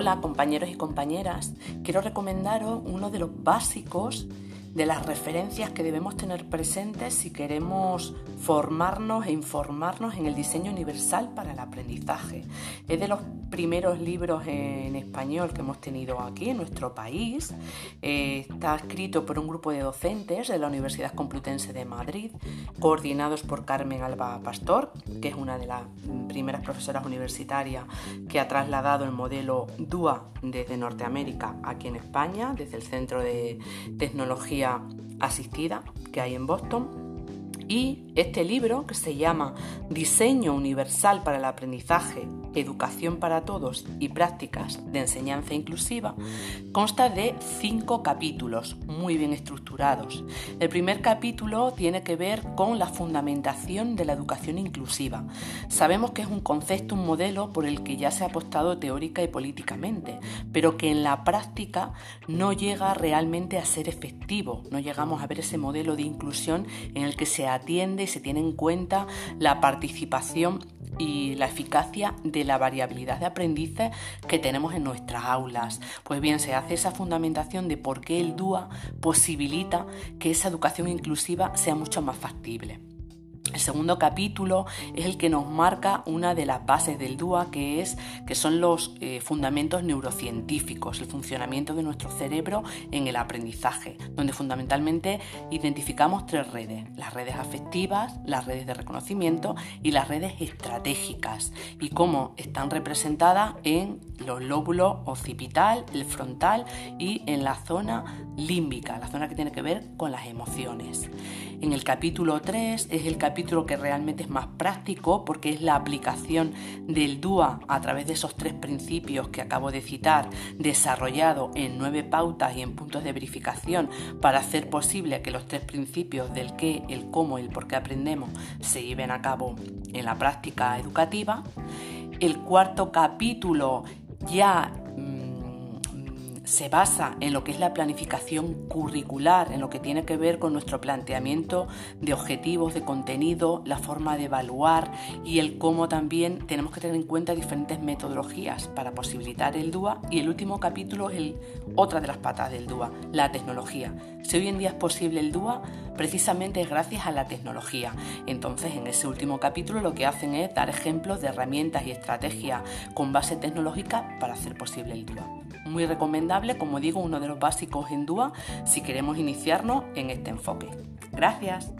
Hola compañeros y compañeras, quiero recomendaros uno de los básicos de las referencias que debemos tener presentes si queremos formarnos e informarnos en el diseño universal para el aprendizaje. Es de los primeros libros en español que hemos tenido aquí en nuestro país. Eh, está escrito por un grupo de docentes de la Universidad Complutense de Madrid, coordinados por Carmen Alba Pastor, que es una de las primeras profesoras universitarias que ha trasladado el modelo DUA desde Norteamérica aquí en España, desde el Centro de Tecnología Asistida que hay en Boston. Y este libro, que se llama Diseño Universal para el Aprendizaje, Educación para Todos y Prácticas de Enseñanza Inclusiva, consta de cinco capítulos muy bien estructurados. El primer capítulo tiene que ver con la fundamentación de la educación inclusiva. Sabemos que es un concepto, un modelo por el que ya se ha apostado teórica y políticamente, pero que en la práctica no llega realmente a ser efectivo. No llegamos a ver ese modelo de inclusión en el que se atiende y se tiene en cuenta la participación y la eficacia de la variabilidad de aprendices que tenemos en nuestras aulas. Pues bien, se hace esa fundamentación de por qué el DUA posibilita que esa educación inclusiva sea mucho más factible. El segundo capítulo es el que nos marca una de las bases del DUA, que, es, que son los eh, fundamentos neurocientíficos, el funcionamiento de nuestro cerebro en el aprendizaje, donde fundamentalmente identificamos tres redes, las redes afectivas, las redes de reconocimiento y las redes estratégicas, y cómo están representadas en los lóbulos occipital, el frontal y en la zona límbica, la zona que tiene que ver con las emociones. En el capítulo 3 es el capítulo que realmente es más práctico porque es la aplicación del DUA a través de esos tres principios que acabo de citar, desarrollado en nueve pautas y en puntos de verificación para hacer posible que los tres principios del qué, el cómo y el por qué aprendemos se lleven a cabo en la práctica educativa. El cuarto capítulo ya se basa en lo que es la planificación curricular, en lo que tiene que ver con nuestro planteamiento de objetivos, de contenido, la forma de evaluar y el cómo también tenemos que tener en cuenta diferentes metodologías para posibilitar el DUA. Y el último capítulo es el, otra de las patas del DUA, la tecnología. Si hoy en día es posible el DUA, precisamente es gracias a la tecnología. Entonces, en ese último capítulo lo que hacen es dar ejemplos de herramientas y estrategias con base tecnológica para hacer posible el DUA. Muy recomendable, como digo, uno de los básicos en DUA si queremos iniciarnos en este enfoque. Gracias.